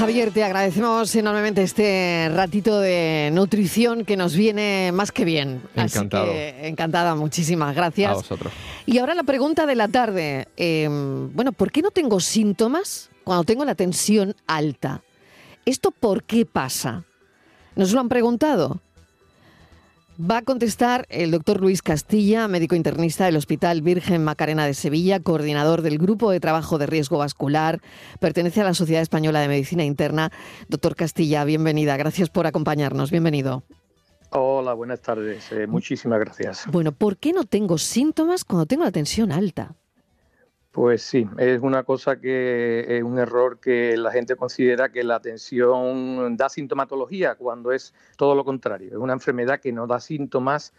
Javier, te agradecemos enormemente este ratito de nutrición que nos viene más que bien. Encantado. Así que, encantada, muchísimas gracias. A vosotros. Y ahora la pregunta de la tarde. Eh, bueno, ¿por qué no tengo síntomas cuando tengo la tensión alta? ¿Esto por qué pasa? ¿Nos lo han preguntado? Va a contestar el doctor Luis Castilla, médico internista del Hospital Virgen Macarena de Sevilla, coordinador del Grupo de Trabajo de Riesgo Vascular, pertenece a la Sociedad Española de Medicina Interna. Doctor Castilla, bienvenida. Gracias por acompañarnos. Bienvenido. Hola, buenas tardes. Eh, muchísimas gracias. Bueno, ¿por qué no tengo síntomas cuando tengo la tensión alta? Pues sí, es una cosa que es un error que la gente considera que la tensión da sintomatología cuando es todo lo contrario. Es una enfermedad que no da síntomas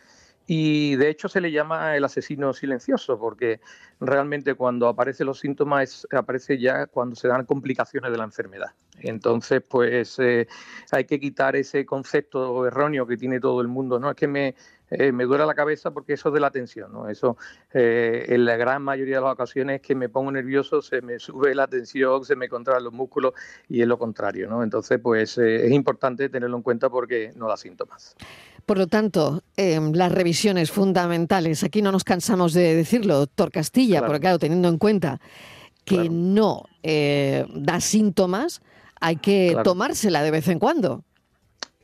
y de hecho se le llama el asesino silencioso porque realmente cuando aparecen los síntomas aparece ya cuando se dan complicaciones de la enfermedad. Entonces, pues eh, hay que quitar ese concepto erróneo que tiene todo el mundo. No es que me eh, me duele la cabeza porque eso es de la tensión, ¿no? Eso eh, en la gran mayoría de las ocasiones es que me pongo nervioso, se me sube la tensión, se me contraen los músculos y es lo contrario, ¿no? Entonces, pues eh, es importante tenerlo en cuenta porque no da síntomas. Por lo tanto, em, las revisiones fundamentales, aquí no nos cansamos de decirlo, doctor Castilla, Claro. porque claro, teniendo en cuenta que Claro. no da síntomas, hay que Claro. tomársela de vez en cuando.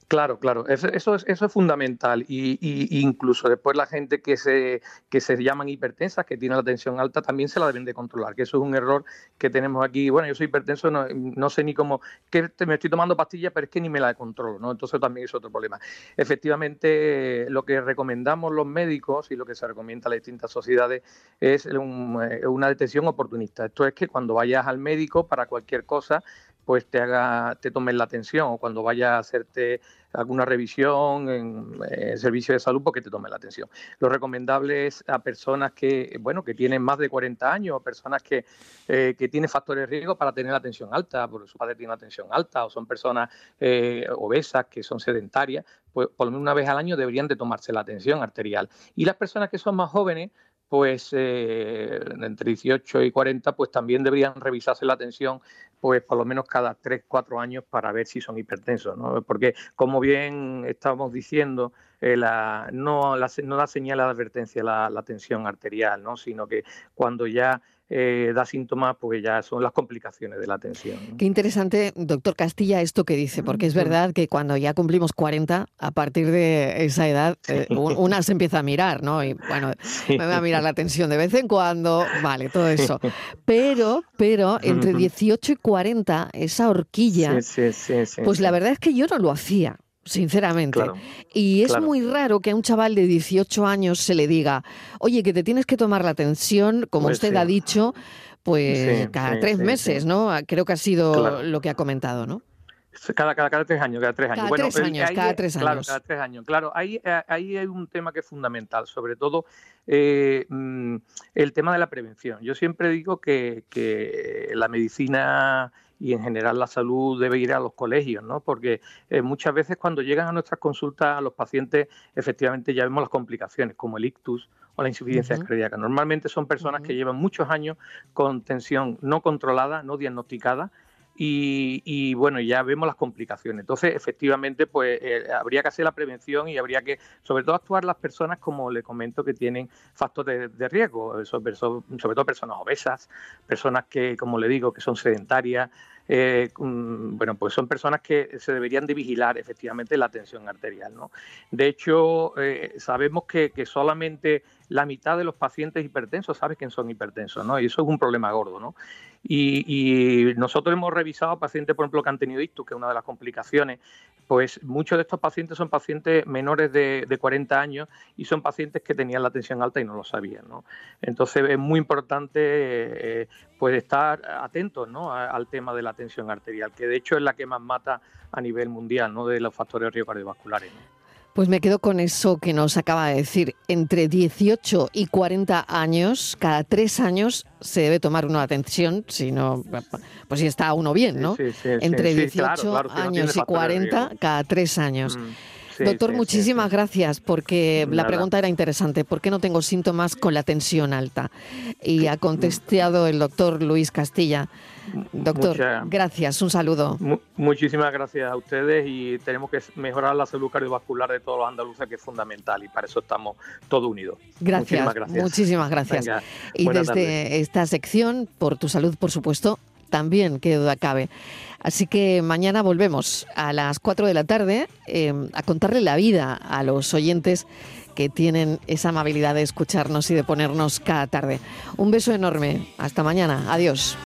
Claro, claro, eso, es, eso es fundamental y, y- incluso después la gente que se, que se llaman hipertensas, que tienen la tensión alta, también se la deben de controlar, que eso es un error que tenemos aquí. Bueno, yo soy hipertenso, no, no sé ni cómo, que me estoy tomando pastillas, pero es que ni me la controlo, ¿no? Entonces también es otro problema. Efectivamente, lo que recomendamos los médicos y lo que se recomienda a las distintas sociedades es un- eh, una detención oportunista. Esto es que cuando vayas al médico para cualquier cosa, pues te haga, te tomen la atención o cuando vayas a hacerte alguna revisión en eh, servicio de salud, porque te tomen la atención. Lo recomendable es a personas que, bueno, que tienen más de 40 años, o personas que, eh, que tienen factores de riesgo para tener la tensión alta, porque su padre tiene la tensión alta, o son personas eh, obesas que son sedentarias, pues por lo menos una vez al año deberían de tomarse la tensión arterial. Y las personas que son más jóvenes, pues eh, entre 18 y 40, pues también deberían revisarse la tensión, pues por lo menos cada 3, 4 años para ver si son hipertensos, ¿no? Porque como bien estábamos diciendo, eh, la, no, la, no da señal de advertencia la, la tensión arterial, ¿no? Sino que cuando ya eh, da síntomas, pues ya son las complicaciones de la tensión. ¿no? Qué interesante, doctor Castilla, esto que dice, porque es verdad que cuando ya cumplimos 40, a partir de esa edad, eh, un- una se empieza a mirar, ¿no? Y bueno, me voy a mirar la tensión de vez en cuando, vale, todo eso. Pero, pero entre 18 y 40, esa horquilla, Sí, pues la verdad es que yo no lo hacía. Sinceramente. Claro, Y es claro. muy raro que a un chaval de 18 años se le diga, oye, que te tienes que tomar la atención, como Pues usted sí. ha dicho, pues Sí, cada sí, tres meses. ¿no? Creo que ha sido Claro. lo que ha comentado, ¿no? Cada, cada, cada tres años, cada tres años. Cada Bueno, tres años, ahí cada es- tres Claro, años. cada tres años. Claro, ahí, eh, ahí hay un tema que es fundamental, sobre todo eh, mm, el tema de la prevención. Yo siempre digo que, que la medicina y en general la salud debe ir a los colegios, ¿no? Porque eh, muchas veces cuando llegan a nuestras consultas los pacientes, efectivamente ya vemos las complicaciones, como el ictus o la insuficiencia cardíaca. Normalmente son personas que llevan muchos años con tensión no controlada, no diagnosticada, y, bueno, ya vemos las complicaciones. Entonces, efectivamente, pues eh, habría que hacer la prevención y habría que, sobre todo, actuar las personas, como le comento, que tienen factores de, riesgo, sobre, sobre todo personas obesas, personas que, como le digo, que son sedentarias. Eh, mm, bueno, pues son personas que se deberían de vigilar efectivamente la tensión arterial. ¿no? De hecho, eh, sabemos que, que solamente la mitad de los pacientes hipertensos saben que son hipertensos, ¿no? Y eso es un problema gordo, ¿no? Y, nosotros hemos revisado pacientes, por ejemplo, que han tenido ictus, que es una de las complicaciones, pues muchos de estos pacientes son pacientes menores de, de 40 años y son pacientes que tenían la tensión alta y no lo sabían, ¿no? Entonces es muy importante eh, pues estar atentos ¿no? Al tema de la tensión arterial, que de hecho es la que más mata a nivel mundial, ¿no? De los factores riesgo cardiovasculares. Pues me quedo con eso que nos acaba de decir. Entre 18 y 40 años, cada tres años se debe tomar una atención, si no, pues si está uno bien, ¿no? Sí, sí, sí, Entre sí, 18 claro, claro, si no tiene años y factores de 40, riesgo. cada tres años. Mm, Doctor, muchísimas gracias porque la pregunta era interesante. ¿Por qué no tengo síntomas con la tensión alta? Y ha contestado el doctor Luis Castilla. Doctor, gracias, un saludo. muchísimas gracias a ustedes y tenemos que mejorar la salud cardiovascular de todos los andaluces, que es fundamental y para eso estamos todos unidos. Gracias, muchísimas gracias. y desde esta sección, por tu salud, por supuesto, también, que duda cabe. Así que mañana volvemos a las 4 de la tarde eh, a contarle la vida a los oyentes que tienen esa amabilidad de escucharnos y de ponernos cada tarde. Un beso enorme. Hasta mañana. Adiós.